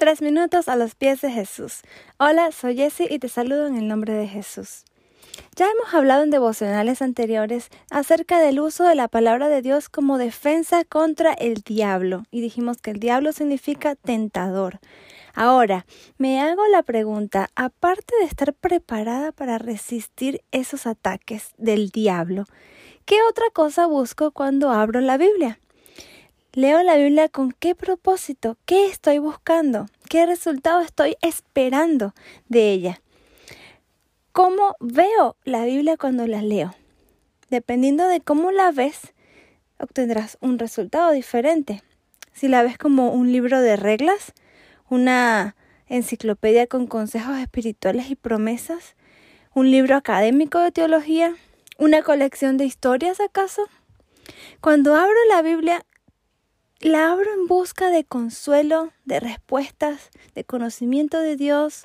Tres minutos a los pies de Jesús. Hola, soy Jessie y te saludo en el nombre de Jesús. Ya hemos hablado en devocionales anteriores acerca del uso de la palabra de Dios como defensa contra el diablo y dijimos que el diablo significa tentador. Ahora, me hago la pregunta, aparte de estar preparada para resistir esos ataques del diablo, ¿qué otra cosa busco cuando abro la Biblia? Leo la Biblia con qué propósito, qué estoy buscando, qué resultado estoy esperando de ella. ¿Cómo veo la Biblia cuando la leo? Dependiendo de cómo la ves, obtendrás un resultado diferente. Si la ves como un libro de reglas, una enciclopedia con consejos espirituales y promesas, un libro académico de teología, una colección de historias acaso. Cuando abro la Biblia la abro en busca de consuelo, de respuestas, de conocimiento de Dios,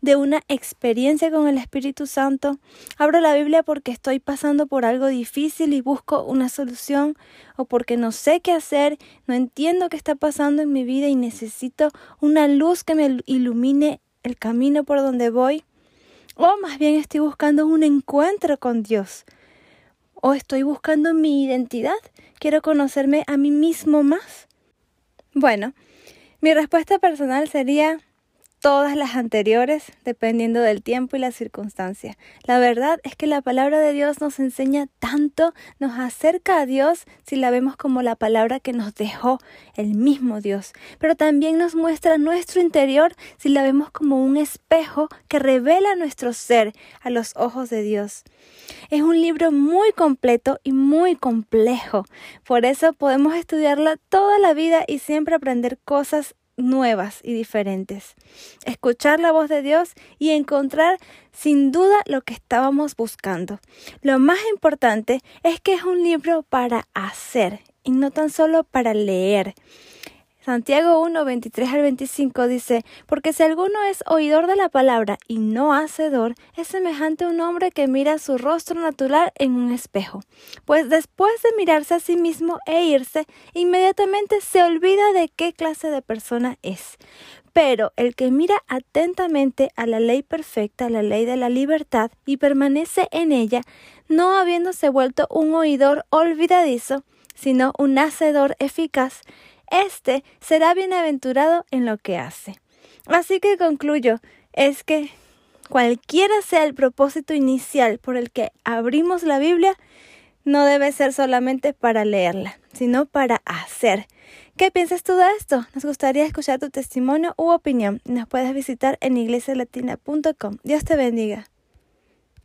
de una experiencia con el Espíritu Santo. Abro la Biblia porque estoy pasando por algo difícil y busco una solución o porque no sé qué hacer, no entiendo qué está pasando en mi vida y necesito una luz que me ilumine el camino por donde voy. O más bien estoy buscando un encuentro con Dios ¿O estoy buscando mi identidad? ¿Quiero conocerme a mí mismo más? Bueno, mi respuesta personal sería todas las anteriores, dependiendo del tiempo y la circunstancia. La verdad es que la palabra de Dios nos enseña tanto, nos acerca a Dios si la vemos como la palabra que nos dejó el mismo Dios, pero también nos muestra nuestro interior si la vemos como un espejo que revela nuestro ser a los ojos de Dios. Es un libro muy completo y muy complejo, por eso podemos estudiarlo toda la vida y siempre aprender cosas nuevas y diferentes. Escuchar la voz de Dios y encontrar sin duda lo que estábamos buscando. Lo más importante es que es un libro para hacer y no tan solo para leer. Santiago 1, 23 al 25 dice, porque si alguno es oidor de la palabra y no hacedor, es semejante a un hombre que mira su rostro natural en un espejo. Pues después de mirarse a sí mismo e irse, inmediatamente se olvida de qué clase de persona es. Pero el que mira atentamente a la ley perfecta, la ley de la libertad, y permanece en ella, no habiéndose vuelto un oidor olvidadizo, sino un hacedor eficaz, este será bienaventurado en lo que hace. Así que concluyo, es que cualquiera sea el propósito inicial por el que abrimos la Biblia, no debe ser solamente para leerla, sino para hacer. ¿Qué piensas tú de esto? Nos gustaría escuchar tu testimonio u opinión. Nos puedes visitar en iglesialatina.com. Dios te bendiga.